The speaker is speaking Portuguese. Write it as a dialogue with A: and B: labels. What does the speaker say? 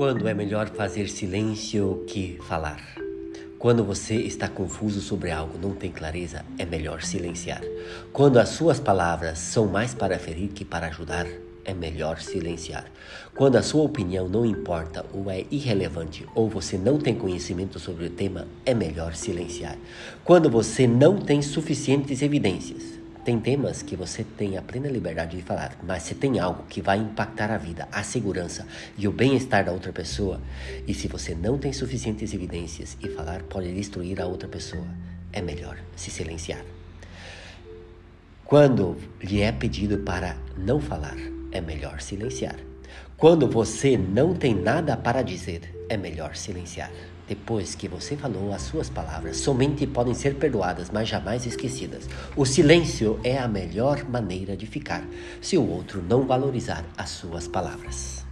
A: Quando é melhor fazer silêncio que falar? Quando você está confuso sobre algo, não tem clareza, é melhor silenciar. Quando as suas palavras são mais para ferir que para ajudar, é melhor silenciar. Quando a sua opinião não importa ou é irrelevante ou você não tem conhecimento sobre o tema, é melhor silenciar. Quando você não tem suficientes evidências, tem temas que você tem a plena liberdade de falar, mas se tem algo que vai impactar a vida, a segurança e o bem-estar da outra pessoa, e se você não tem suficientes evidências e falar pode destruir a outra pessoa, é melhor se silenciar. Quando lhe é pedido para não falar, é melhor silenciar. Quando você não tem nada para dizer, é melhor silenciar. Depois que você falou, as suas palavras somente podem ser perdoadas, mas jamais esquecidas. O silêncio é a melhor maneira de ficar se o outro não valorizar as suas palavras.